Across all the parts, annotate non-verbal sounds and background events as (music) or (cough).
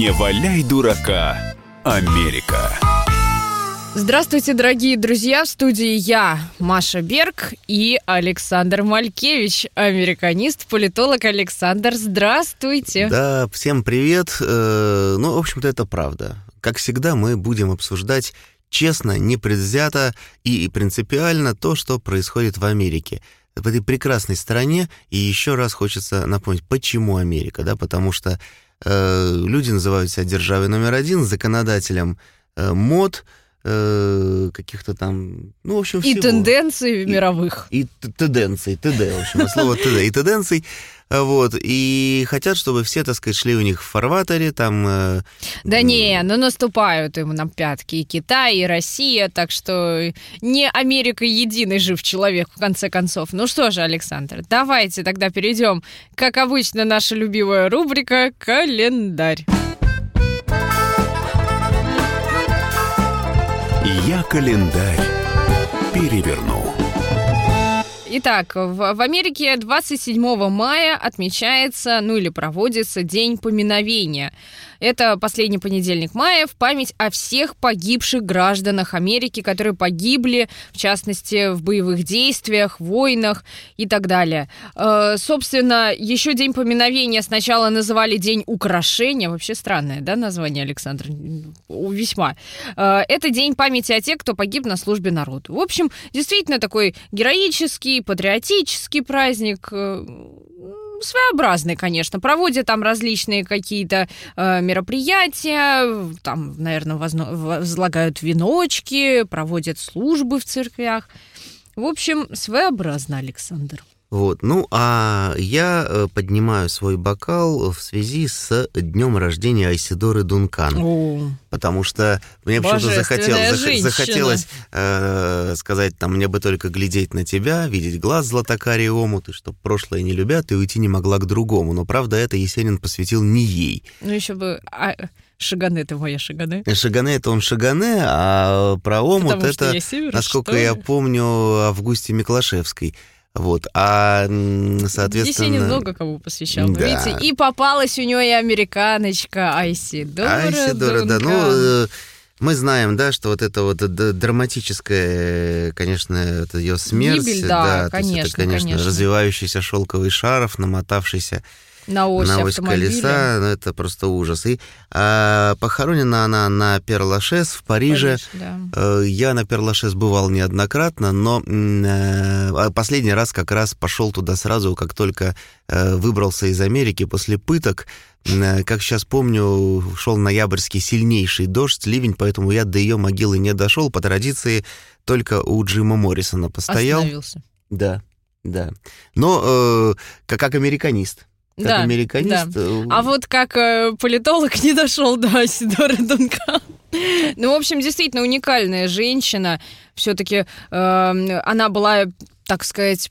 Не валяй дурака, Америка. Здравствуйте, дорогие друзья! В студии я, Маша Берг и Александр Малькевич, американист, политолог. Александр, здравствуйте! Да, всем привет. Э, Ну, в общем-то, это правда. Как всегда, мы будем обсуждать честно, непредвзято и принципиально то, что происходит в Америке. В этой прекрасной стране. И еще раз хочется напомнить, почему Америка, да, потому что люди называют себя державой номер один, законодателем э, мод, э, каких-то там, ну, в общем, И всего. тенденции мировых. И т- тенденций, ТД, в общем, от слова ТД, и тенденций, вот, и хотят, чтобы все, так сказать, шли у них в фарватере, там... э, Да не, ну наступают им на пятки и Китай, и Россия, так что не Америка единый жив человек, в конце концов. Ну что же, Александр, давайте тогда перейдем, как обычно, наша любимая рубрика «Календарь». Я календарь переверну. Итак, в, в Америке 27 мая отмечается, ну или проводится День поминовения. Это последний понедельник мая в память о всех погибших гражданах Америки, которые погибли, в частности, в боевых действиях, войнах и так далее. Э, собственно, еще День поминовения сначала называли День украшения. Вообще странное, да, название, Александр? Весьма. Э, это День памяти о тех, кто погиб на службе народу. В общем, действительно такой героический, патриотический праздник. Своеобразный, конечно. Проводят там различные какие-то э, мероприятия, там, наверное, возно- возлагают веночки, проводят службы в церквях. В общем, своеобразно, Александр. Вот, ну, а я э, поднимаю свой бокал в связи с днем рождения Айсидоры Дункан. О, Потому что мне почему-то захотел, зах- захотелось э, сказать, там, мне бы только глядеть на тебя, видеть глаз златокарий омут, и чтоб прошлое не любят, и уйти не могла к другому. Но, правда, это Есенин посвятил не ей. ну еще бы... А, Шагане, ты моя Шагане. Шагане это он Шагане, а про омут Потому это, север, насколько я ли? помню, Августе Миклашевской. Вот, а, соответственно... Есенин много кого посвящал. Да. Видите, и попалась у него и американочка Айсидора Айсидора, да, ну, Дункан. э, мы знаем, да, что вот это вот драматическая, конечно, это ее смерть. Гибель, да, то есть это, конечно, конечно, конечно. развивающийся шелковый шарф, намотавшийся на ось на ось колеса, ну, это просто ужас. И а, похоронена она на Перлашес в Париже. Париж, да. Э, Я на Перлашес бывал неоднократно, но э, а последний раз как раз пошел туда сразу, как только э, выбрался из Америки после пыток. Как сейчас помню, шел ноябрьский сильнейший дождь, ливень, поэтому я до ее могилы не дошел. По традиции только у Джима Моррисона постоял. Остановился. Да, да. Но э, как, как американист. Как Да, американист. да. э, А вот как э, политолог (laughs) не дошел до Айсидоры Дункан. Ну, в общем, действительно уникальная женщина. Все-таки она была, так сказать,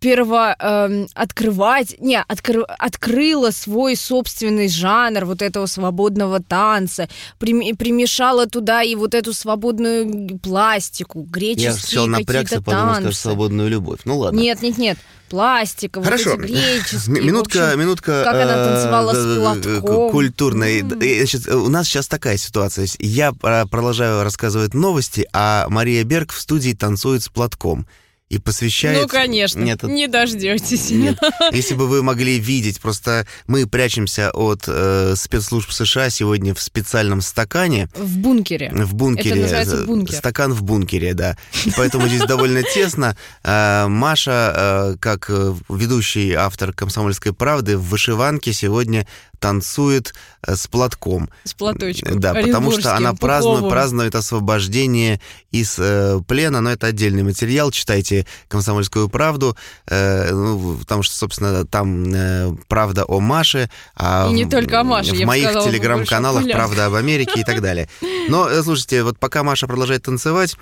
перво эм, открывать, не, откры- открыла свой собственный жанр вот этого свободного танца, прим- примешала туда и вот эту свободную пластику, я греческие сначала напрягся, какие-то подумал, скажешь, танцы. свободную любовь. Ну ладно. Нет, нет, нет, пластика, Хорошо. вот эти греческие. Минутка, общем, минутка. как она э, танцевала с э, э, платком. Культурной. Э, значит, у нас сейчас такая ситуация. Я э, продолжаю рассказывать новости, а Мария Берг в студии танцует с платком. И посвящает... Ну, конечно, Нет, не дождетесь. нет. Если бы вы могли видеть, просто мы прячемся от э, спецслужб США сегодня в специальном стакане. В бункере. В бункере. Это называется бункер. Стакан в бункере, да. И поэтому здесь довольно тесно. Э, Маша, э, как э, ведущий автор «Комсомольской правды», в вышиванке сегодня танцует э, с платком. С платочком. Да, потому что она празднует, празднует освобождение из э, плена, но это отдельный материал. Читайте «Комсомольскую правду», э, ну, потому что, собственно, там э, правда о Маше. А И не только о Маше, В моих сказала, телеграм-каналах «Правда об Америке» и так далее. Но, э, слушайте, вот пока Маша продолжает танцевать,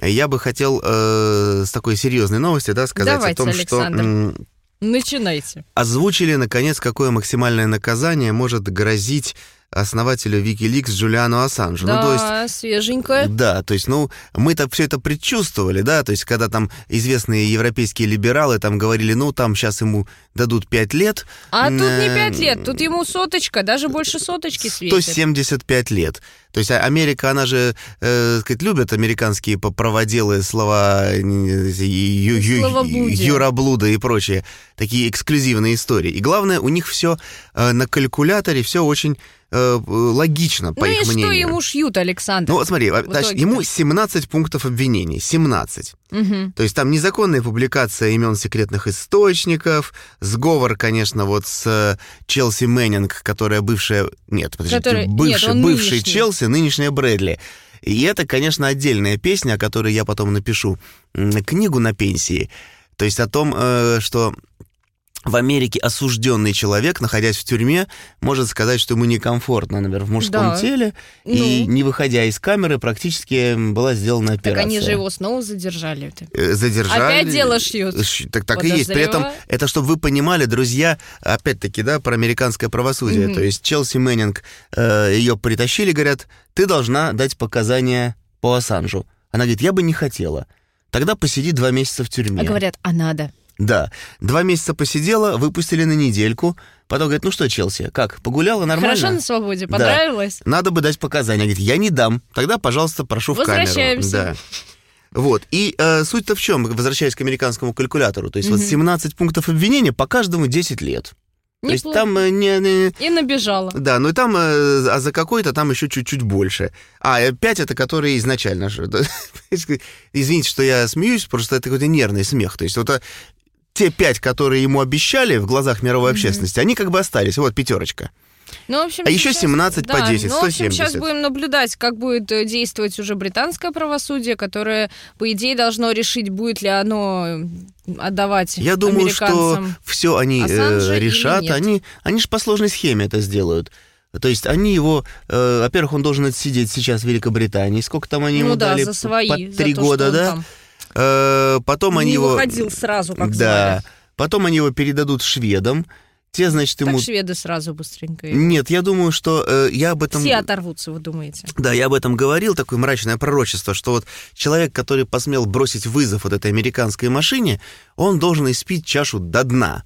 я бы хотел э, с такой серьезной новости да, сказать Давайте, о том, Александр. что Начинайте. озвучили, наконец, какое максимальное наказание может грозить основателю Wikileaks Джулиану Ассанжу. Да, Ну, то есть свеженько. да, то есть, ну, мы-то все это предчувствовали, да, то есть, когда там известные европейские либералы там говорили, ну, там сейчас ему дадут 5 лет. А тут не э, пять лет, тут ему соточка, даже больше соточки светит. 175 лет. То есть а- Америка, она же, э, сказать, любит американские праводелы, слова э, ю- ю- юроблуда и прочие такие эксклюзивные истории. И главное, у них все на калькуляторе, все очень э, логично, по ну их и мнению. что ему шьют, Александр? Ну вот смотри, а, значит, ему 17 пунктов обвинений, 17. Мгм. То есть там незаконная публикация имен секретных источников, сговор, конечно, вот с э, Челси Мэннинг, которая бывшая... Нет, подождите, Которая- нет, бывший, он бывший нынешний. Челси, нынешняя Брэдли. И это, конечно, отдельная песня, о которой я потом напишу книгу на пенсии. То есть о том, э, что в Америке осужденный человек, находясь в тюрьме, может сказать, что ему некомфортно, например, в мужском Да. теле, и Ну. не выходя из камеры, практически была сделана Так операция. они же его снова задержали. Э, задержали. Опять дело шьют. Ш- Так, так и есть. При этом, это чтобы вы понимали, друзья, опять-таки, да, про американское правосудие. Мгм. То есть Челси Мэннинг, э, ее притащили, говорят, ты должна дать показания по Ассанжу. Она говорит, я бы не хотела. Тогда посиди два месяца в тюрьме. А говорят, а надо. Да. Два месяца посидела, выпустили на недельку. Потом говорит, ну что, Челси, как, погуляла нормально? Хорошо на свободе, Да. понравилось? Надо бы дать показания. Говорит, я не дам. Тогда, пожалуйста, прошу в камеру. Возвращаемся. Да. Вот. И э, суть-то в чем, возвращаясь к американскому калькулятору. То есть вот Мгм. 17 пунктов обвинения, по каждому 10 лет. То есть Неплохо. там э, не, не- И набежала. Да, ну и там, э, а за какой-то там еще чуть-чуть больше. А, 5 это которые изначально да. (laughs) Извините, что я смеюсь, просто это какой-то нервный смех. То есть вот а, те пять, которые ему обещали в глазах мировой Мгм. общественности, они как бы остались. Вот пятерочка. Ну, в общем, А еще сейчас- 17 по да, 10, ну, в общем, 170. сейчас будем наблюдать, как будет э, действовать уже британское правосудие, которое, по идее, должно решить, будет ли оно э, отдавать Я думаю, что все они э, решат. Они, они же по сложной схеме это сделают. То есть они его, э, во-первых, он должен отсидеть сейчас в Великобритании. Сколько там они ну ему да, дали? за свои. По три года, да? там Э, потом они не его... выходил сразу, как да. звали. Потом они его передадут шведам. Те, значит, Так ему... шведы сразу быстренько. Нет, я думаю, что э, я об этом... Все оторвутся, вы думаете? Да, я об этом говорил, такое мрачное пророчество, что вот человек, который посмел бросить вызов вот этой американской машине, он должен испить чашу до дна.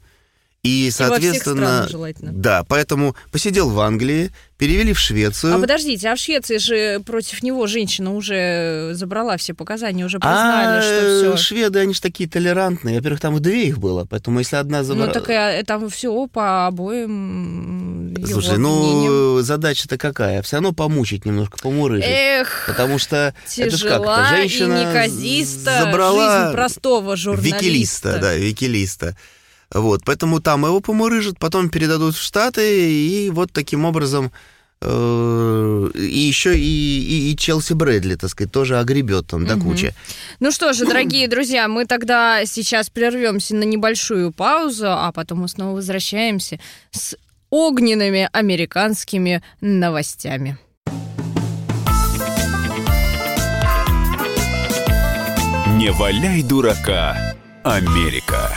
И, И во всех соответственно, да, поэтому посидел в Англии, перевели в Швецию. А подождите, а в Швеции же против него женщина уже забрала все показания, уже признали, А, что э, все. шведы, они же такие толерантные. Во-первых, там две их было, поэтому если одна забрала... Ну так и, там все по обоим Слушай, ну задача-то какая? Все равно помучить немножко, помурыжить. Эх, Потому что это ж тяжела как-то женщина и неказиста забрала жизнь простого журналиста. Викилиста, да, викилиста. Вот, поэтому там его помурыжат, потом передадут в Штаты, и вот таким образом э, и еще и, и, и Челси Брэдли, так сказать, тоже огребет там до Мгм. кучи. Ну что же, дорогие друзья, мы тогда сейчас прервемся на небольшую паузу, а потом мы снова возвращаемся с огненными американскими новостями. Не валяй дурака, Америка.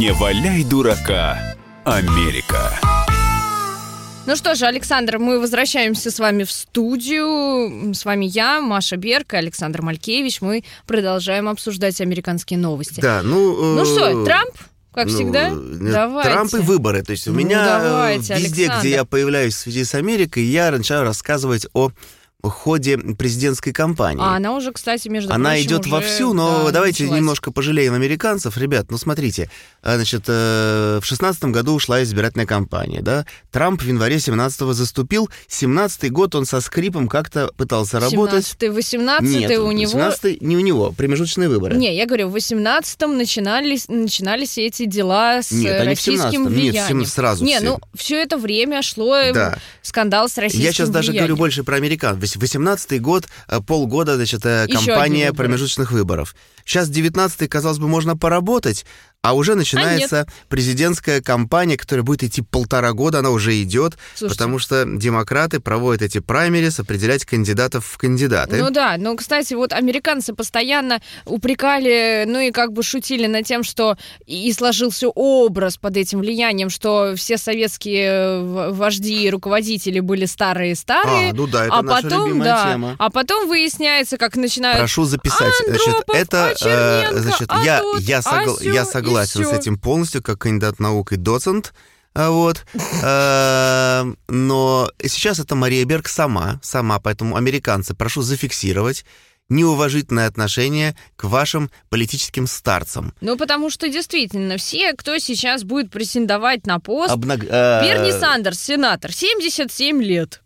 Не валяй дурака, Америка. Ну что же, Александр, мы возвращаемся с вами в студию. С вами я, Маша Берг и Александр Малькевич. Мы продолжаем обсуждать американские новости. Да, ну... Ну э, что, Трамп, как ну, всегда? нет, Давайте. Трамп и выборы. То есть у Ну, меня э, давайте, везде, Александр. где я появляюсь в связи с Америкой, я начинаю рассказывать о ходе президентской кампании. А она уже, кстати, между Она прочим, идет уже, вовсю, но да, давайте началась. немножко пожалеем американцев. Ребят, ну смотрите, э, значит, э, в шестнадцатом году ушла избирательная кампания, да? Трамп в январе 17-го заступил, 17-й год он со скрипом как-то пытался работать. 17-й, 18 Нет, у него... 18-й не у него, промежуточные выборы. Не, я говорю, в 18-м начинались, начинались эти дела с Нет, э, они в российским 17-м. Нет, влиянием. всем сразу Не, все. ну, все это время шло э, Да. скандал с российским Я сейчас даже влиянием. говорю больше про американ. 18-й год, э, полгода, значит, э, Еще выборы. промежуточных выборов. Сейчас 19-й, казалось бы, можно поработать, а уже начинается президентская кампания, которая будет идти полтора года, она уже идет, Слушайте. потому что демократы проводят эти праймерис, определять кандидатов в кандидаты. Ну да, но, кстати, вот американцы постоянно упрекали, ну и как бы шутили над тем, что и сложился образ под этим влиянием, что все советские э, вожди и руководители были старые-старые, А, ну да, это а наша потом, любимая да, тема. а потом выясняется, как начинают Прошу записать. Значит, Андропов, это, а Черненко, э, значит, а я, тот, я, а согла- сё, я и согласен с этим полностью, как кандидат наук и доцент. А Вот. (laughs) Э, Но сейчас это Мария Берг сама, сама, поэтому американцы, прошу зафиксировать неуважительное отношение к вашим политическим старцам. Ну, потому что действительно, все, кто сейчас будет претендовать на пост, Обнаг- э, Берни Сандерс, сенатор, 77 лет.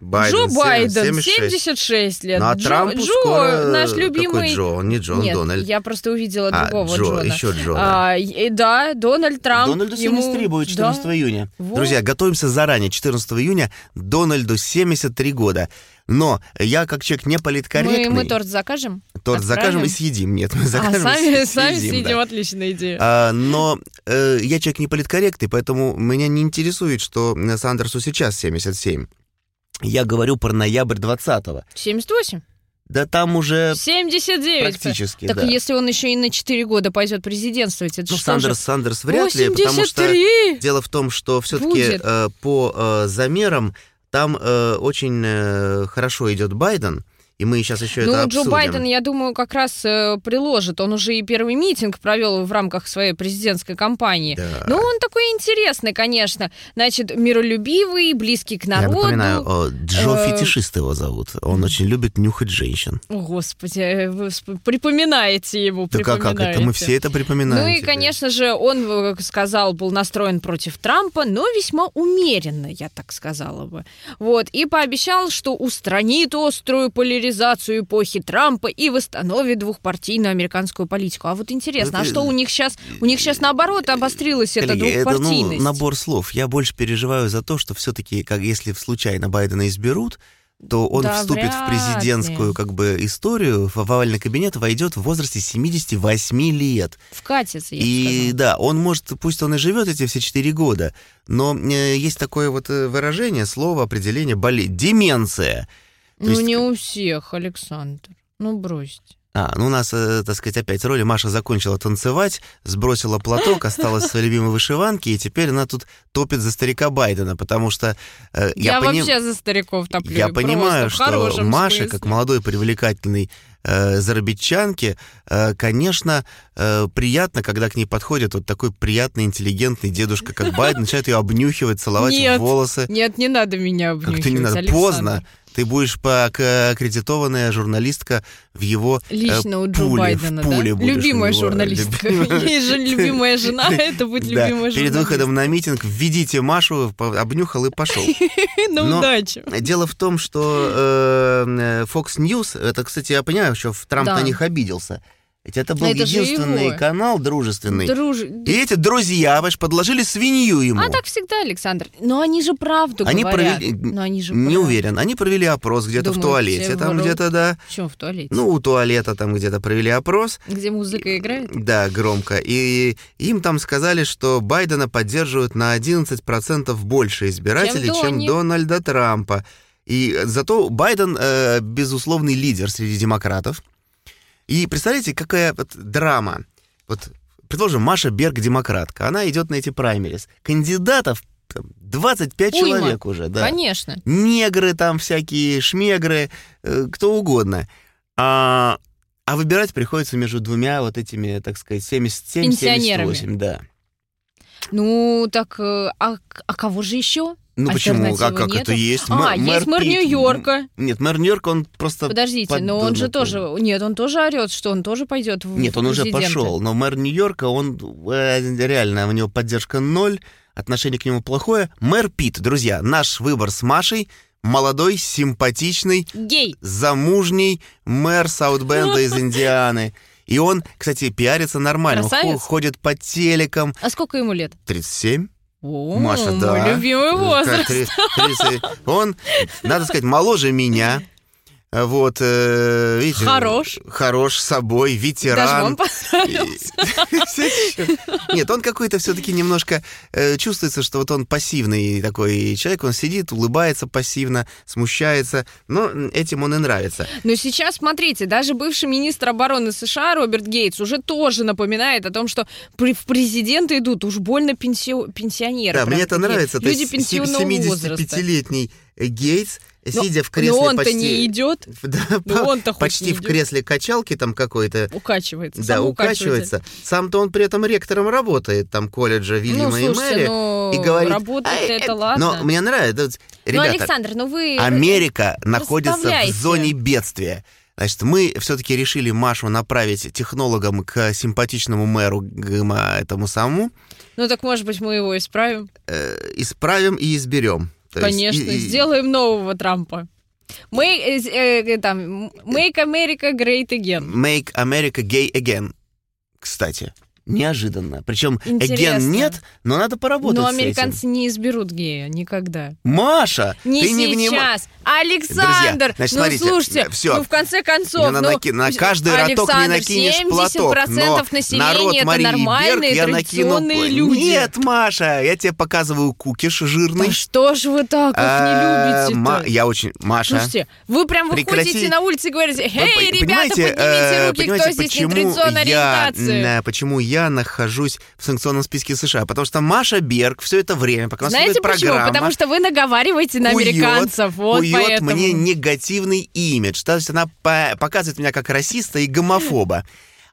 Байден, Джо Байден, 76. 76 лет. Ну, а Джо, Трампу Джо, скоро... наш Какой любимый... Джо? Он не Джон, Нет, Дональд. я просто увидела А, другого Джо, Джона. еще Джона. А, и- да, Дональд Трамп. Дональду 73 ему- будет 14 да. июня. Вот. Друзья, готовимся заранее. 14 июня Дональду 73 года. Но я, как человек не Мы, политкорректный, мы торт закажем? торт закажем отправим? и съедим. Нет, мы А, закажем сами, и сами съедим, съедим, да. отличная идея. А, но э, я человек не политкорректный, поэтому меня не интересует, что Сандерсу сейчас 77. Я говорю про ноябрь 20-го. 78? Да там уже 79. практически, Так да. если он еще и на 4 года пойдет президентствовать, это Ну, что Сандерс, же? Сандерс вряд ли, потому что 83! Дело в том, что все-таки Будет. по э, замерам там э, очень э, хорошо идет Байден, и мы сейчас еще Ну, это Джо обсудим. Байден, я думаю, как раз э, приложит. Он уже и первый митинг провел в рамках своей президентской кампании. Да. Ну, он такой интересный, конечно. Значит, миролюбивый, близкий к Я народу. напоминаю, о, Джо Э, Фетишист его зовут. Он очень любит нюхать женщин. О, Господи, э, вы припоминаете ему, Да как, как это? Мы припоминаете. все это припоминаем. Ну и, теперь. конечно же, он э, сказал, был настроен против Трампа, но весьма умеренно, я так сказала бы. Вот, и пообещал, что устранит острую поляризацию эпохи Трампа и восстановит двухпартийную американскую политику. А вот интересно, а ты- что у них сейчас? У них сейчас наоборот обострилась эта Коллеги, это ну, двухпартийность. набор слов. Я больше переживаю за то, что все-таки, как если случайно Байдена изберут, то он Да, вступит в президентскую ли. как бы историю, в овальный кабинет войдет в возрасте 78 лет. Вкатится, я И сказала. да, он может, пусть он и живет эти все четыре года, но э, есть такое вот э, выражение, слово, определение, болезнь, деменция. То Ну есть- не у всех, Александр. Ну бросьте. А, ну у нас, э, так сказать, опять роли. Маша закончила танцевать, сбросила платок, осталась в своей любимой вышиванке, и теперь она тут топит за старика Байдена, потому что э, Я, я, поним- вообще за стариков топлю. я понимаю, что Маша, смысле. как молодой привлекательный э, зарабитчанке, э, конечно, э, приятно, когда к ней подходит вот такой приятный, интеллигентный дедушка, как Байден, начинает ее обнюхивать, целовать Нет. в волосы. Нет, не надо меня обнюхивать, Как-то не надо. Александр. Поздно. Ты будешь аккредитованная журналистка в его э, Лично у Джо пуле, Байдена, в пуле да? Любимая него. журналистка. (laughs) Есть же любимая жена, (laughs) это будет любимая Перед журналистка. выходом на митинг введите Машу, обнюхал и пошел. (laughs) На удачу. Дело в том, что э, Fox News, это, кстати, я понимаю, что Трамп на них обиделся. Ведь это был Это единственный канал дружественный. Друж... И эти друзья, понимаешь, подложили свинью ему. А так всегда, Александр. Но они же правду Они говорят. провели- Но они же Не прав- уверен. Они провели опрос где-то в Думаете, туалете, там врут? где-то, да. В чем в туалете? Ну, у туалета там где-то провели опрос. Где музыка играет? Да, громко. И им там сказали, что Байдена поддерживают на 11% больше избирателей, Чем чем, Донни. Дональда Трампа. И зато Байден э, безусловный лидер среди демократов. И представляете, какая вот драма. Вот, предположим, Маша Берг демократка. Она идет на эти праймерис. Кандидатов там, 25 Уйма. человек уже, да. Конечно. Негры там всякие, шмегры, э, кто угодно. А, а выбирать приходится между двумя вот этими, так сказать, 77, Пенсионерами. 78, да. Ну, так, э, а, а кого же еще? Ну почему? Как, Альтернативы как это нету? есть? А, Мэ- есть мэр. Нью-Йорка. Нет, мэр Нью-Йорка, он просто... Подождите, но он же тоже... Нет, он тоже орет, что он тоже пойдет в Нет, он уже пошел, но мэр Нью-Йорка, он э, реально, у него поддержка ноль, отношение к нему плохое. Мэр Пит, друзья, наш выбор с Машей, молодой, симпатичный, Гей. замужний мэр Саутбенда из (laughs) Индианы. И он, кстати, пиарится нормально, Красавец. хо- ходит по телекам. А сколько ему лет? 37? О, Маша, да. мой любимый возраст. Три- тридцать. Он, надо сказать, моложе меня. Вот, э, видите, Хорош. Хорош собой, Даже ветеран. вам понравился. (laughs) Нет, он какой-то все-таки немножко э, чувствуется, что вот он пассивный такой человек, он сидит, улыбается пассивно, смущается, но этим он и нравится. Но сейчас, смотрите, даже бывший министр обороны США Роберт Гейтс уже тоже напоминает о том, что в президенты идут уж больно пенсио- пенсионеры. Да, мне это нравится. Люди пенсионного возраста. 75-летний Гейтс, сидя в Но кресле он-то почти... не идет, (laughs) Да, Ну, по- он-то почти в кресле качалки там какой-то. укачивается. Да, укачивается. Сам-то он при этом ректором работает, там, колледжа Ну, Вильяма и слушайте, Мэри. ну, и говорит, работать «Ай, это э, ладно. Но мне нравится. ну, Ребята, Александр, ну вы... Америка находится в зоне бедствия. Значит, мы все-таки решили Машу направить технологам к симпатичному мэру, этому самому, Ну так, может быть, мы его исправим? э, исправим и изберем. То есть Конечно, и- и- сделаем нового Трампа. Мы, э, э, там, make America great again. Make America gay again. Кстати, неожиданно. Причем Интересно. again нет, но надо поработать Но американцы не изберут гея никогда. Маша, Не ты не внима- сейчас. Александр, Друзья, значит, ну смотрите, слушайте, всё. ну в конце концов, Не на, ну, наки- на каждый роток не Александр, накинешь 70% платок. Но населения народ это Марии нормальные Берг я накину люди. Нет, Маша, я тебе показываю кукиш жирный. Да что ж вы так их А, не Ма- любите-то? Я очень... Маша, Слушайте, вы прям прекрати. выходите на улицу и говорите, вы «Эй, по- ребята, поднимите э, руки, кто здесь нетрадиционной ориентации?» э, Почему я нахожусь в санкционном списке США? Потому что Маша Берг все это время, пока у нас Знаете почему? программа, Потому что вы наговариваете на кует- американцев. Вот кует поэтому. мне негативный имидж. То есть она по- показывает меня как расиста и гомофоба.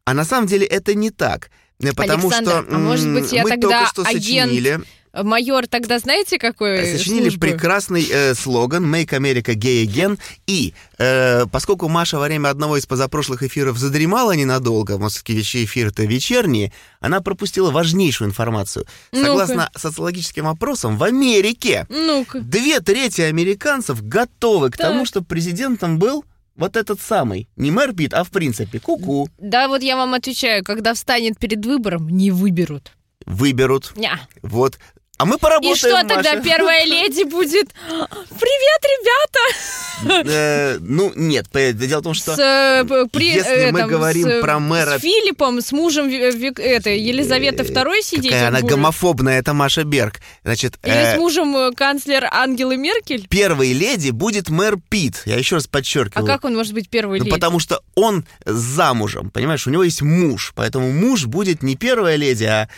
А на самом деле это не так. Э, Потому Александр, что а может быть, я мы тогда только что агент сочинили, Майор тогда знаете, какой э, сочинили службы? прекрасный э, слоган «Make America Gay Again». И э, поскольку Маша во время одного из позапрошлых эфиров задремала ненадолго, московские вещи эфиры-то вечерние, она пропустила важнейшую информацию. Согласно социологическим опросам, в Америке Ну-ка. Две трети американцев готовы к Так. тому, чтобы президентом был вот этот самый. Не мэр Пит, а в принципе. Ку-ку. Да, вот я вам отвечаю, когда встанет перед выбором, не выберут. Выберут. Ня. Вот. А мы поработаем, И что тогда Маша. первая леди будет? Привет, ребята! Э, Ну, нет. Дело в том, что... Э, если э, мы говорим про мэра- С Филиппом, с мужем Елизаветы II сидеть Какая он она гомофобная, это Маша Берг. Значит, Или с мужем канцлер Ангелы Меркель? первой леди будет мэр Пит. Я еще раз А подчеркиваю. как он может быть первой Ну, леди? потому что он замужем, понимаешь, у него есть муж, поэтому муж будет не первая леди, а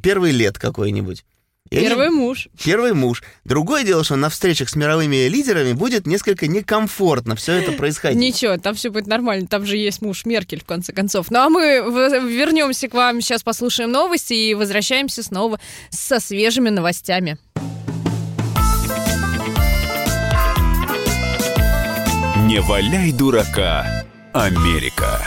первый лет какой-нибудь. И они- Первый муж. Первый муж. Другое дело, что на встречах с мировыми лидерами будет несколько некомфортно все это происходить. Ничего, там все будет нормально. Там же есть муж Меркель, в конце концов. Ну а мы вернемся к вам, сейчас послушаем новости и возвращаемся снова со свежими новостями. Не валяй дурака, Америка.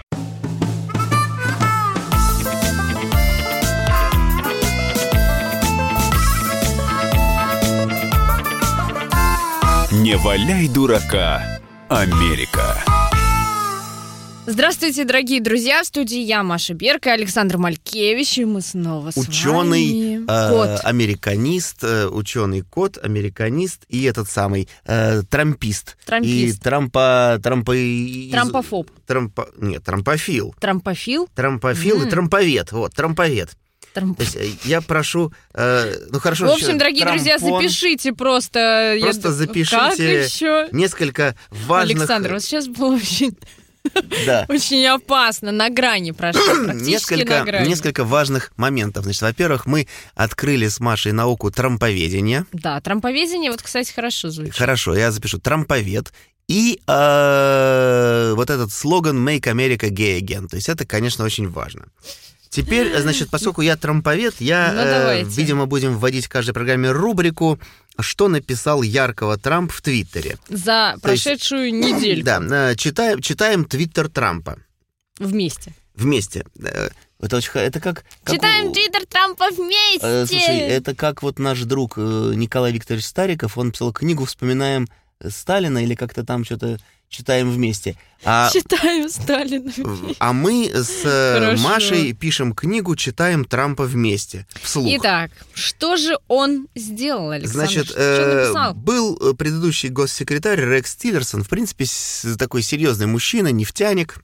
Не валяй дурака, Америка. Здравствуйте, дорогие друзья! В студии я, Маша Берка, Александр Малькевич, и мы снова с Ученый, вами. э, Кот. американист, э, ученый кот, американист и этот самый э, трампист. Трампист. И трампа... трампа Трампофоб. Трампа, нет, трампофил. Трампофил. Трампофил М. и трамповед. Вот, трамповед. Трамп. То есть э, я прошу, э, ну хорошо. В общем, еще дорогие друзья, трампон, запишите просто. я Просто д- запишите Как еще? Несколько важных... Александр, вот сейчас было очень, да. (laughs) очень опасно, на грани (clears throat) практически несколько, на грани. несколько важных моментов. Значит, во-первых, мы открыли с Машей науку трамповедения. Да, трамповедение, вот, кстати, хорошо звучит. Хорошо, я запишу трамповед. И э, вот этот слоган «Make America Gay Again». То есть это, конечно, очень важно. Теперь, (laughs) значит, поскольку я трамповед, я, Ну, э, видимо, будем вводить в каждой программе рубрику «Что написал яркого Трамп в Твиттере». За То есть- прошедшую (clears throat) недельку Да, э, читаем, читаем Твиттер Трампа вместе. вместе. Это, очень, это как... как Читаем твиттер Трампа вместе! Э, Слушай, это как вот наш друг э, Николай Викторович Стариков, он писал книгу «Вспоминаем Сталина» или как-то там что-то читаем вместе. А, (laughs) Читаю Сталина. а мы с э, Хорошо. Машей пишем книгу «Читаем Трампа вместе» вслух. Итак, что же он сделал, Александр? Значит, э, был э, предыдущий госсекретарь Рекс Тиллерсон, в принципе, такой серьезный мужчина, нефтяник.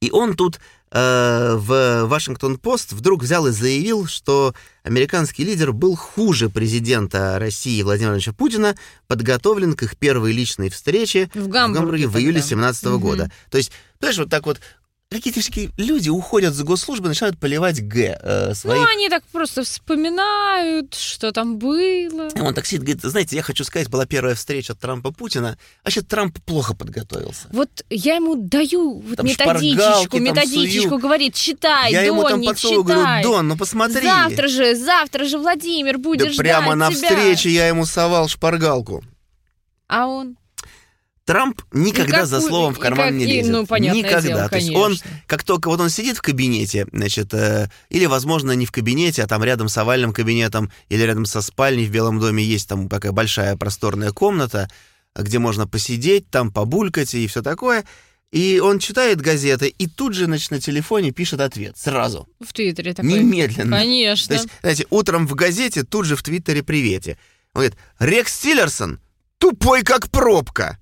И он тут э, в Вашингтон-Пост вдруг взял и заявил, что американский лидер был хуже президента России Владимира Владимировича Путина, подготовлен к их первой личной встрече В Гамбурге, в июле тогда. 2017 Мгм. года. То есть, понимаешь, вот так вот какие-то всякие люди уходят с госслужбы, начинают поливать Г э, своих Ну, они так просто вспоминают, что там было. И Он так сидит, говорит, знаете, я хочу сказать, была первая встреча Трампа-Путина, а сейчас Трамп плохо подготовился. Вот я ему даю вот Там методичечку, методичечку, сую. говорит, читай, я ему там Донник, подсовываю, читай. говорю, Дон, ну посмотри. Завтра же, завтра же Владимир Да будет прямо на тебя. встрече я ему совал шпаргалку. А он? Трамп никогда И за словом в карман как- не лезет. ну, никогда. дело, То есть он, как только вот он сидит в кабинете, значит, э, или, возможно, не в кабинете, а там рядом с овальным кабинетом, или рядом со спальней в Белом доме есть там такая большая просторная комната, где можно посидеть, там побулькать и все такое. И он читает газеты и тут же, значит, на телефоне пишет ответ. Сразу. В Твиттере такой. Немедленно. Конечно. То есть, знаете, утром в газете, тут же в Твиттере привете. Он говорит, Рекс Тиллерсон тупой как пробка.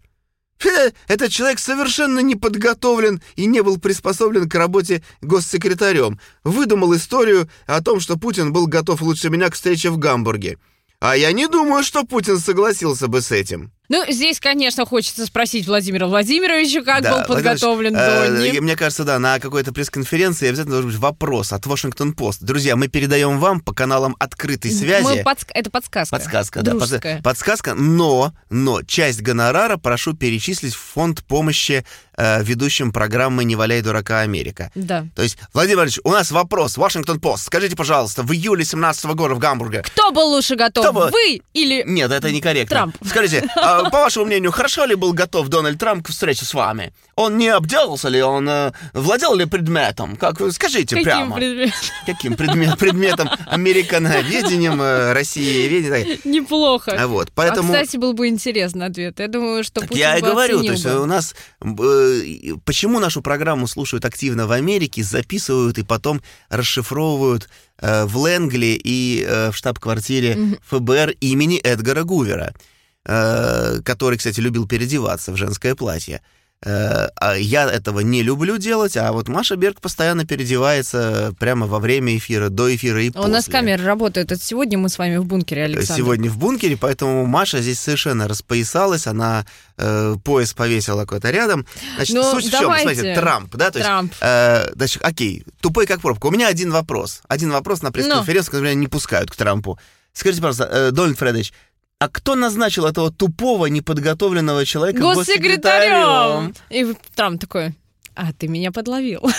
Э, Этот человек совершенно не подготовлен и не был приспособлен к работе госсекретарем. Выдумал историю о том, что Путин был готов лучше меня к встрече в Гамбурге. А я не думаю, что Путин согласился бы с этим. Ну, здесь, конечно, хочется спросить Владимира Владимировича, как Да, был подготовлен э, Донни. Мне кажется, да, на какой-то пресс-конференции обязательно должен быть вопрос от Вашингтон-Пост. Друзья, мы передаем вам по каналам открытой связи. Мы подск- Это подсказка. Подсказка, да. Дружеская. подс- Подсказка, но, но часть гонорара прошу перечислить в фонд помощи э, ведущим программы «Не валяй дурака Америка». Да. То есть, Владимир Владимирович, у нас вопрос. Вашингтон-Пост, скажите, пожалуйста, в июле 17 года в Гамбурге... Кто был лучше готов? Кто был? Вы или... Нет, это некорректно. Трамп. Скажите, (laughs) а, по вашему мнению, хорошо ли был готов Дональд Трамп к встрече с вами? Он не обделался ли, он э, владел ли предметом? Как вы скажите Каким прямо. предметом? Каким предмет, предметом американоведением, э, России Неплохо. А вот, поэтому... А, кстати, был бы интересный ответ. Я думаю, что Так Путин я и говорю, то есть бы. у нас э, почему нашу программу слушают активно в Америке, записывают и потом расшифровывают э, в Лэнгли и в штаб-квартире ФБР имени Эдгара Гувера, э, который, кстати, любил переодеваться в женское платье. Э, а я этого не люблю делать, а вот Маша Берг постоянно переодевается прямо во время эфира, до эфира и У после. нас камеры работают. Это сегодня мы с вами в бункере, Александр. Сегодня в бункере, поэтому Маша здесь совершенно распоясалась, она э, пояс повесила какой-то рядом. Значит, Ну, суть в чем? давайте. Смотрите, Трамп, да, то есть, Трамп. э, значит, окей, тупой как пробка. У меня один вопрос, один вопрос на пресс-конференцию, который меня не пускают к Трампу. Скажите, пожалуйста, э, Дональд Фредович, а кто назначил этого тупого, неподготовленного человека Госсекретарем! И Трамп такой... А, ты меня подловил. (laughs)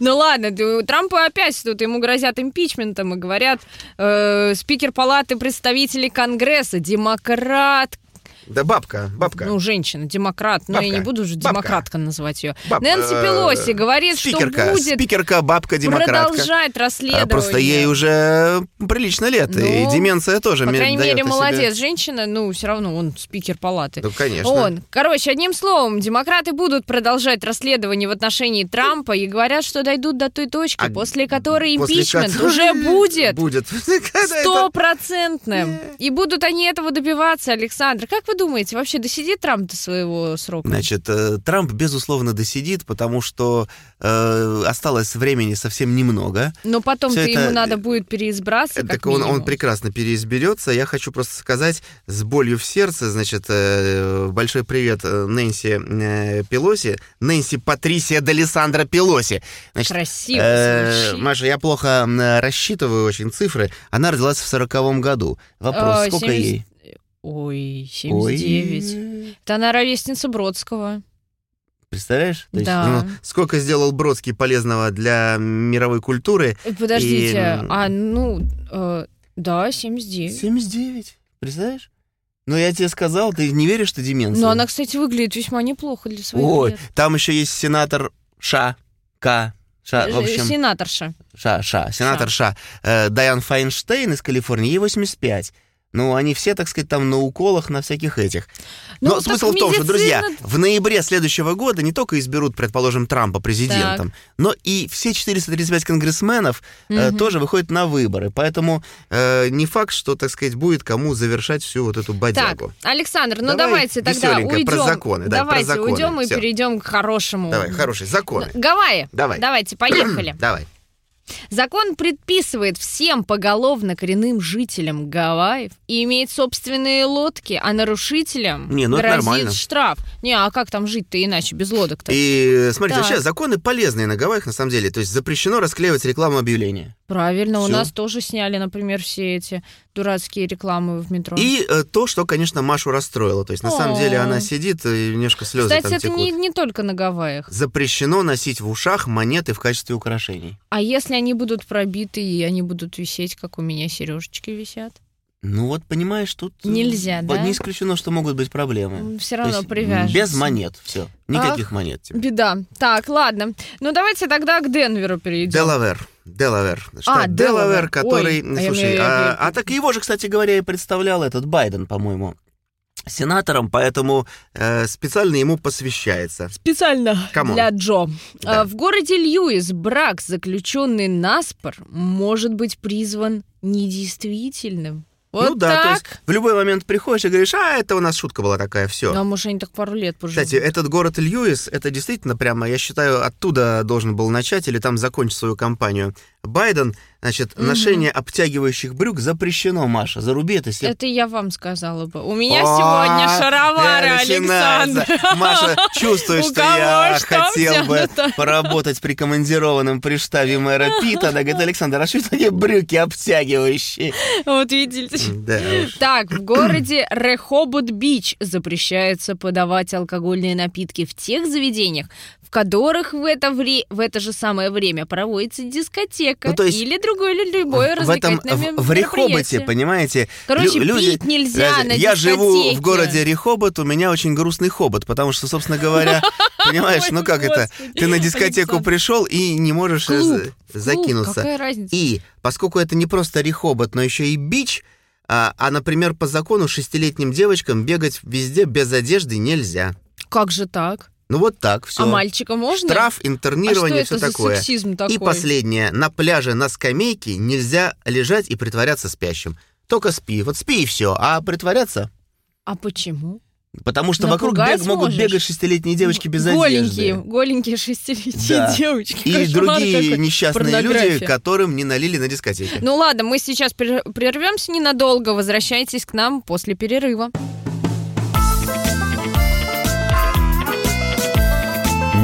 Ну ладно, Трампу опять тут ему грозят импичментом и говорят, э, спикер палаты представителей Конгресса, демократ, Да бабка, бабка. ну, женщина, демократ, но я Бабка. не буду же Бабка. демократкой называть ее. Баб- Нэнси э, Пелоси говорит, спикерка, что будет спикерка, бабка, демократка. продолжать А расследование. Просто ей уже прилично лет, и Ну, деменция тоже По крайней мере, о себе- молодец. Женщина, ну, все равно он спикер палаты. Ну, конечно. Он. Короче, одним словом, демократы будут продолжать расследование в отношении Трампа и говорят, что дойдут до той точки, А после которой после импичмент которой уже будет Будет. (laughs) Стопроцентным. И будут они этого добиваться, Александр. Как вы вы думаете, вообще досидит Трамп до своего срока? Значит, э, Трамп, безусловно, досидит, потому что э, осталось времени совсем немного. Но потом-то Всё ему это- надо будет переизбраться, Э, Так он, он прекрасно переизберется. Я хочу просто сказать с болью в сердце, значит, э, большой привет э, Нэнси э, Пелоси, Нэнси Патрисия Далисандра Пелоси. Значит, Красиво э, звучит. Маша, я плохо рассчитываю очень цифры. Она родилась в сороковом году. Вопрос, А, сколько 70 ей? Ой, 79. Ой. Это она ровесница Бродского. Представляешь? То есть, Да. ну, сколько сделал Бродский полезного для мировой культуры? Э, Подождите, И, а ну, э, да, 79. 79. Представляешь? Ну, я тебе сказал, ты не веришь, что деменция? Но она, кстати, выглядит весьма неплохо для своих Ой, лет. там еще есть сенатор Ша, К, Ша, в Э, общем, Сенаторша. Ша, Ша, сенатор Ша, Э, Дайан Файнштейн из Калифорнии, ей 85. Ну, они все, так сказать, там на уколах, на всяких этих. Ну, Но так смысл в том, что, друзья, в ноябре следующего года не только изберут, предположим, Трампа президентом, но и все 435 конгрессменов э, Мгм. тоже выходят на выборы. Поэтому э, не факт, что, так сказать, будет кому завершать всю вот эту Так, бодягу. Александр, ну Давай давайте тогда уйдем. про законы, да, про давайте законы, уйдем и всё. перейдем к хорошему. Давай, хорошие законы. Гавайи. Давай. Давайте, поехали. (clears throat) Давай. Закон предписывает всем поголовно коренным жителям Гавайев иметь собственные лодки, а нарушителям Не, ну грозит штраф. Не, а как там жить-то иначе, без лодок-то? И смотрите, Так. вообще законы полезные на Гавайях, на самом деле. То есть запрещено расклеивать рекламу объявления. Правильно, у Всё. нас тоже сняли, например, все эти дурацкие рекламы в метро. И э, то, что, конечно, Машу расстроило. То есть на самом О. деле она сидит и немножко слезы Кстати, там это текут. не, не только на Гавайях. Запрещено носить в ушах монеты в качестве украшений. А если они будут пробиты и они будут висеть, как у меня сережечки висят? Ну вот, понимаешь, тут... э, Нельзя, да? Не исключено, что могут быть проблемы. Все То равно есть, привяжется. Без монет, все. Никаких монет тебе. Беда. Так, ладно. Ну, давайте тогда к Денверу перейдем. Делавер. Делавер. Штат А, Делавер, Делавер. который... Ой, а я- слушай, я- а, я- а так его же, кстати говоря, и представлял этот Байден, по-моему, сенатором, поэтому э, специально ему посвящается. Специально Come on. для Джо. Да. А, В городе Льюис брак, заключенный наспор, может быть признан недействительным. Вот ну да, то так. есть в любой момент приходишь и говоришь, а, это у нас шутка была такая, все. Ну, а может, они так пару лет поживут. Кстати, этот город Льюис, это действительно прямо, я считаю, оттуда должен был начать или там закончить свою кампанию. Байден, значит, Мгм. ношение обтягивающих брюк запрещено, Маша. Заруби это себе. Это я вам сказала бы. У меня сегодня шаровары. Александр. Маша (laughs) чувствует, что я хотел бы поработать прикомандированным при штабе мэра (laughs) Пита. Она говорит, Александр, а что это такие брюки обтягивающие? Вот видите. Так, в городе Рехобот-Бич запрещается подавать алкогольные напитки в тех заведениях, в которых в это, вре- в это же самое время проводится дискотека Ну, то есть или другое или любое в этом, в, в Рехоботе, понимаете, Короче, лю- люди- пить нельзя Подожди, на Я живу в городе Рехобот, у меня очень грустный хобот, потому что, собственно говоря, (laughs) понимаешь, ну как это, ты на дискотеку пришел и не можешь закинуться. какая разница? И поскольку это не просто Рехобот, но еще и бич, а, а, например, по закону шестилетним девочкам бегать везде без одежды нельзя. Как же так? Ну вот так, все. А мальчика можно? Штраф, а что интернирование, это все за такое. сексизм такой? И последнее. На пляже на скамейке нельзя лежать и притворяться спящим. Только спи. Вот спи и все. А притворяться? А почему? Потому что вокруг Напугать бег- могут можешь. бегать шестилетние девочки без голенькие, одежды. голенькие шестилетние Да. девочки. И Кошмар другие какой. несчастные люди, которым не налили на дискотеке. Ну ладно, мы сейчас прер- прервемся ненадолго. Возвращайтесь к нам после перерыва.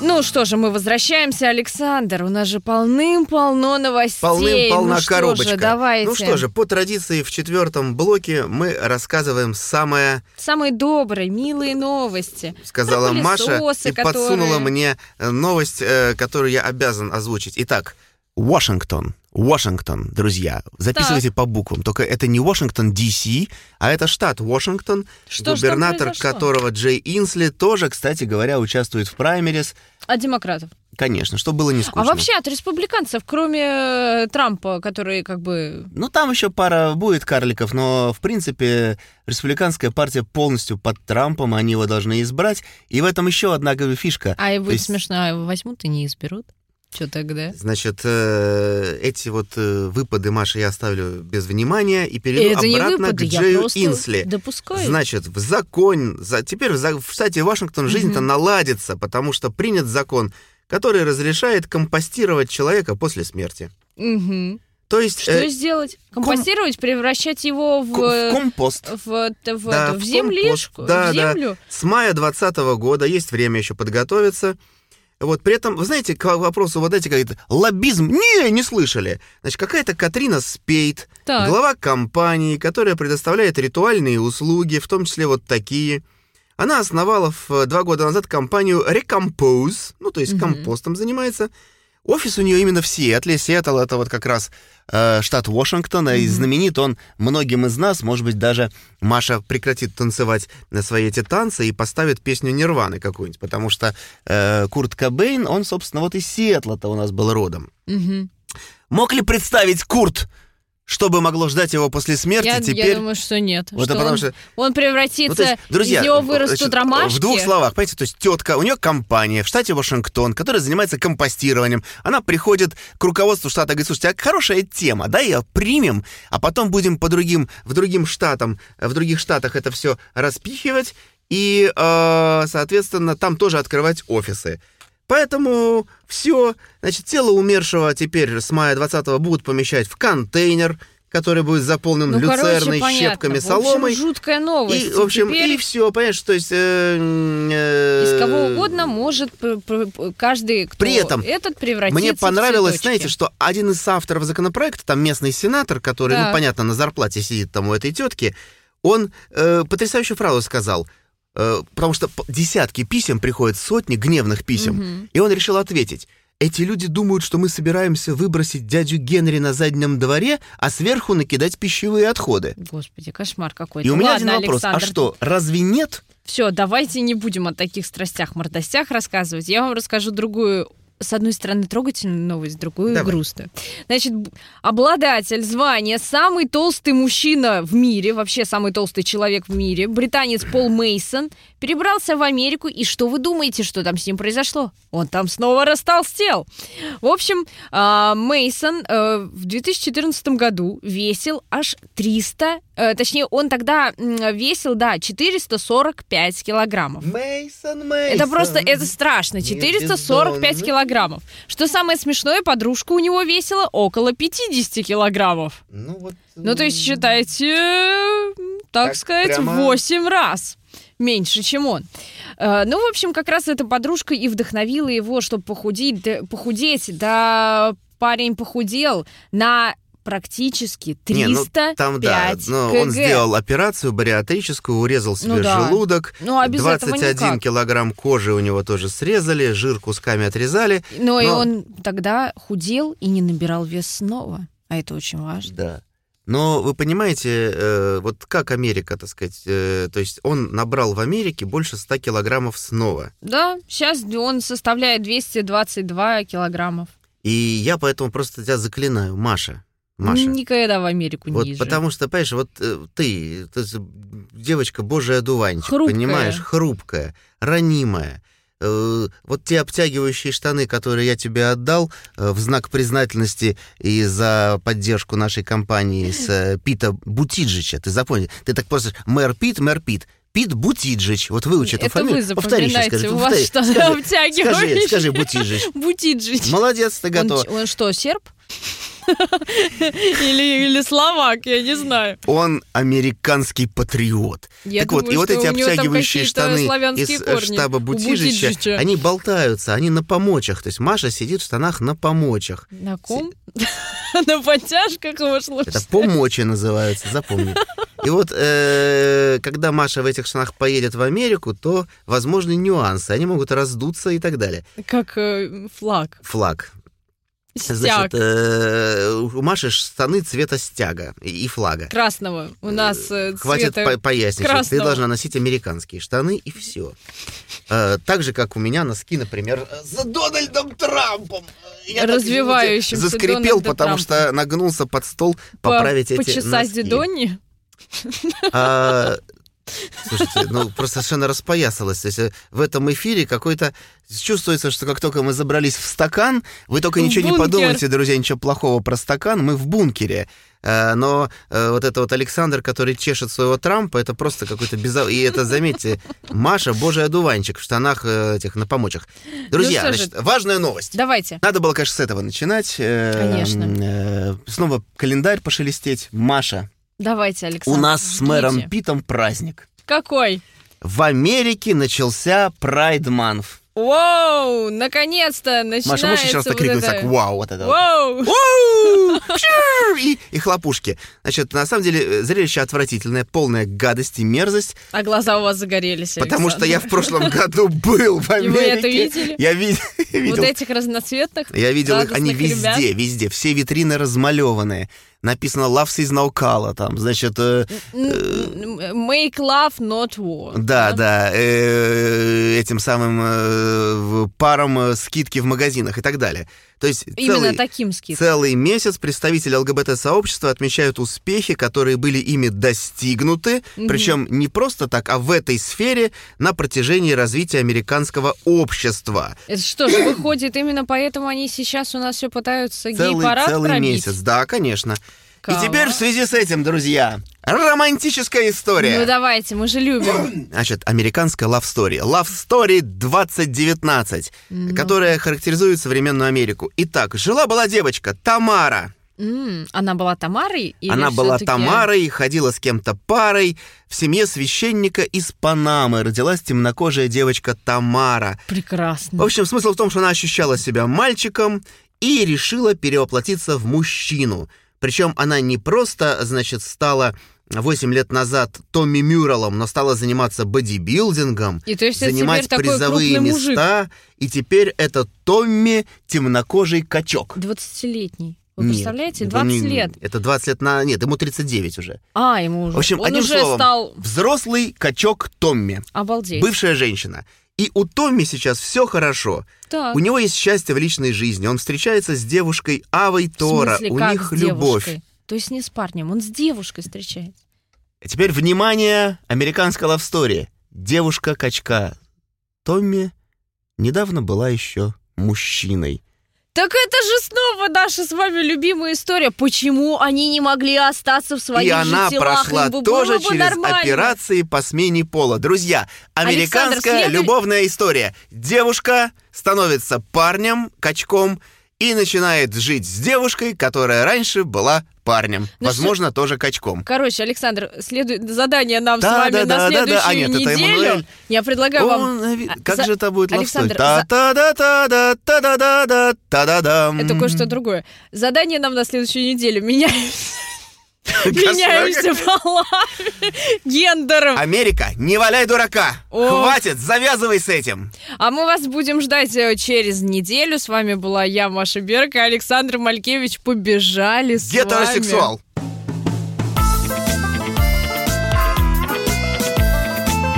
Ну что же, мы возвращаемся, Александр. У нас же полным-полно новостей. Полным-полна ну, коробочка. Же, давайте. Ну что же, по традиции в четвертом блоке мы рассказываем самое, Самые добрые, милые новости. сказала Маша, и подсунула которые- мне э, новость, э, которую я обязан озвучить. Итак, Вашингтон. Вашингтон, друзья. Записывайте по буквам. Только это не Вашингтон, Ди-Си, а это штат Вашингтон, Что губернатор которого Джей Инсли тоже, кстати говоря, участвует в праймерис. От демократов. Конечно, что было не скучно. А вообще от республиканцев, кроме э, Трампа, который как бы... Ну, там еще пара будет карликов, но, в принципе, республиканская партия полностью под Трампом, они его должны избрать. И в этом еще одна говорю, фишка. А и будет есть, смешно, а возьмут и не изберут. Что тогда? Значит, э, эти вот э, выпады Маши я оставлю без внимания и перейду это обратно выпады, к Джею Инсли. допускаю. Значит, в закон, за, теперь в, в штате Вашингтон жизнь-то Мгм. наладится, потому что принят закон, который разрешает компостировать человека после смерти. Мгм. То есть Что э, сделать? Компостировать, превращать его в... в компост. в, в, Да, в в компост. Да, в да. землю. С мая 2020 года есть время еще подготовиться. Вот, при этом, вы знаете, к вопросу вот эти какие-то лоббизм, не, не слышали. Значит, какая-то Катрина Спейт, Так. глава компании, которая предоставляет ритуальные услуги, в том числе вот такие. Она основала в, два года назад компанию Recompose, ну, то есть Мгм. компостом занимается. Офис у нее именно в Сиэтле. Сиэтл — это вот как раз э, штат Вашингтона, и Мгм. знаменит он многим из нас. Может быть, даже Маша прекратит танцевать на свои эти танцы и поставит песню Нирваны какую-нибудь, потому что э, Курт Кобейн, он, собственно, вот из Сиэтла-то у нас был родом. Мгм. Мог ли представить Курт, что бы могло ждать его после смерти Я, теперь? я думаю, что нет. Вот что потому он, что- он превратится, Ну, то есть, друзья, из него в- вырастут значит, ромашки. В двух словах, понимаете, то есть тетка, у нее компания в штате Вашингтон, которая занимается компостированием. Она приходит к руководству штата и говорит, слушайте, а хорошая тема, да, ее примем, а потом будем по другим, в другим штатам, в других штатах это все распихивать и, э, соответственно, там тоже открывать офисы. Поэтому все, значит, тело умершего теперь с мая 20 будут помещать в контейнер, который будет заполнен Ну, короче, люцерной, понятно. щепками, В общем, соломой. жуткая новость. И, в общем, Теперь и все, понимаешь, то есть... э, э, из кого угодно может каждый, кто При этом этот превратится Мне в понравилось, цветочки. знаете, что один из авторов законопроекта, там местный сенатор, который, ну, Так. понятно, на зарплате сидит там у этой тетки, он э, потрясающую фразу сказал, потому что десятки писем приходят, сотни гневных писем, Мгм. и он решил ответить. Эти люди думают, что мы собираемся выбросить дядю Генри на заднем дворе, а сверху накидать пищевые отходы. Господи, кошмар какой-то. И у меня Ладно, один вопрос. Александр, А что, разве нет? Все, давайте не будем о таких страстях, мордостях рассказывать. Я вам расскажу другую, с одной стороны, трогательную новость, с другую Давай. грустную. Значит, обладатель звания самый толстый мужчина в мире, вообще самый толстый человек в мире, британец Пол Мейсон, перебрался в Америку, и что вы думаете, что там с ним произошло? Он там снова растолстел. В общем, Мейсон в 2014 году весил аж 300, э, точнее, он тогда весил, да, 445 килограммов. Мейсон, Это просто, это страшно, 445 килограммов. Что самое смешное, подружка у него весила около 50 килограммов. Ну, вот, Ну, то есть, считайте, так, Так сказать, прямо- в 8 раз меньше, чем он. Э, Ну, в общем, как раз эта подружка и вдохновила его, чтобы похудеть, похудеть. Да, парень похудел на практически 305 Не, ну, там, да, но он кг. сделал операцию бариатрическую, урезал себе Ну да. желудок. Ну, а без этого 21 никак. килограмм кожи у него тоже срезали, жир кусками отрезали. Но, и но- он тогда худел и не набирал вес снова. А это очень важно. Да. Но вы понимаете, э, вот как Америка, так сказать, э, то есть он набрал в Америке больше 100 килограммов снова. Да, сейчас он составляет 222 килограммов. И я поэтому просто тебя заклинаю, Маша, Маша. Никогда в Америку Вот ниже. потому что, понимаешь, вот э, ты, ты девочка божий одуванчик, Хрупкая. понимаешь, хрупкая, ранимая. Э, вот те обтягивающие штаны, которые я тебе отдал э, в знак признательности и за поддержку нашей кампании с Пита Бутиджича, ты запомни, ты так просто мэр Пит, мэр Пит, Пит Бутиджич, вот выучи эту Это фамилию. вы Повтори сейчас, скажи, у вас повтори. что-то Скажи, обтягивающее. Скажи, скажи Бутиджич. (laughs) Бутиджич. Молодец, ты Он, готова. он что, серб? Или, или словак, я не знаю. Он американский патриот. Я так вот, думаю, и вот эти обтягивающие штаны из э, корни штаба Бутижича, Бутижича. они болтаются, они на помочах. То есть Маша сидит в штанах на помочах. На ком? (laughs) На подтяжках его слушай. Это помочи называются, запомни. И вот, э, когда Маша в этих штанах поедет в Америку, то возможны нюансы. Они могут раздуться и так далее. Как э, флаг. Флаг. Стяг. Значит, э, у Маши штаны цвета стяга и флага. Красного. У нас э, Хватит цвета по- поясничать. Ты красного. должна носить американские штаны и все. так же, как у меня носки, например, э, за Дональдом Трампом. Э, Я Развивающимся Заскрипел, Дональда потому Трампа. что нагнулся под стол По- поправить эти Почесать носки. Дидони? А, Слушайте, ну просто совершенно распоясалось. То есть э, в этом эфире какой-то... Чувствуется, что как только мы забрались в стакан, вы только В ничего не подумайте, друзья, ничего плохого про стакан, мы в бункере. Э, Но э, вот это вот Александр, который чешет своего Трампа, это просто какой-то безо... И это, заметьте, Маша, божий одуванчик в штанах этих на помочах. Друзья, Ну что же. значит, важная новость. Давайте. Надо было, конечно, с этого начинать. Э, Конечно. Снова календарь пошелестеть. Маша, Давайте, Александр. у нас с мэром. Питом праздник. Какой? В Америке начался Pride Month. Воу, наконец-то начинается Маша, можешь еще раз так вот крикнуть, это- так вау, вот это вот. Воу! Уу! Пшир! И, и хлопушки. Значит, на самом деле, э, зрелище отвратительное, полная гадость и мерзость, А глаза у вас загорелись, потому что я в Александр. прошлом году был в (laughs) И Америке. вы это видели? Я ви- (laughs) Вот видел. этих разноцветных Я видел их, они везде, ребят. везде, все витрины размалеванные. Написано «Love seasonal color», там, значит, э, М, Make love, not war. Да, да, э, этим самым э, парам э, скидки в магазинах и так далее. То есть Именно целый, таким скидком. целый месяц представители ЛГБТ-сообщества отмечают успехи, которые были ими достигнуты, Мгм. причем не просто так, а в этой сфере на протяжении развития американского общества. Это что же, выходит, именно поэтому они сейчас у нас все пытаются Целый, гей-парад целый пробить? месяц, да, конечно. И Класс. теперь в связи с этим, друзья, романтическая история. Ну давайте, мы же любим. (clears throat) Значит, американская love story. Love story 2019, Ну. которая характеризует современную Америку. Итак, жила-была девочка Тамара. Она была Тамарой? или Она была Тамарой, ходила с кем-то парой. В семье священника из Панамы родилась темнокожая девочка Тамара. В Прекрасно. общем, смысл в том, что она ощущала себя мальчиком и решила перевоплотиться в мужчину. Причем она не просто, значит, стала 8 лет назад Томми Мюррелом, но стала заниматься бодибилдингом, И то есть занимать призовые крупный мужик. места, и теперь это Томми темнокожий качок. 20-летний. Вы Нет, представляете? это 20 не- лет. Это 20 лет на... Нет, ему 39 уже. А, ему уже. В общем, Он одним уже словом, стал... взрослый качок Томми, Обалдеть. бывшая женщина. И у Томми сейчас все хорошо. Так. У него есть счастье в личной жизни. Он встречается с девушкой Авой В Тора. смысле, у как них с любовь. девушкой? То есть не с парнем, он с девушкой встречается. А теперь внимание, американская лавстори. Девушка-качка Томми недавно была еще мужчиной. Так это же снова наша с вами любимая история. Почему они не могли остаться в своих И же она телах? прошла бы тоже бы через нормально. операции по смене пола. Друзья, американская следуй- любовная история. Девушка становится парнем, качком, и начинает жить с девушкой, которая раньше была парнем. Ну Возможно, тоже качком. Короче, Александр, следует задание нам Да, с вами да, на да, да, да. следующую А, нет, это неделю. Эммануэль. Я предлагаю вам... Он, А, как за- же это будет Александр, лавстори? та да та да та да да да та да да Это кое-что другое. Задание нам на следующую неделю. Меня... (laughs) Меняемся полами, (laughs) гендером. Америка, не валяй дурака! О. Хватит, завязывай с этим! А мы вас будем ждать э, через неделю. С вами была я, Маша Берка, Александр Малькевич. Побежали с вами. Гетеросексуал!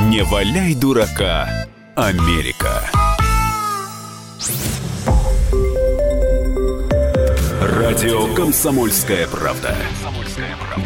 Не валяй дурака, Америка. Радио «Комсомольская правда».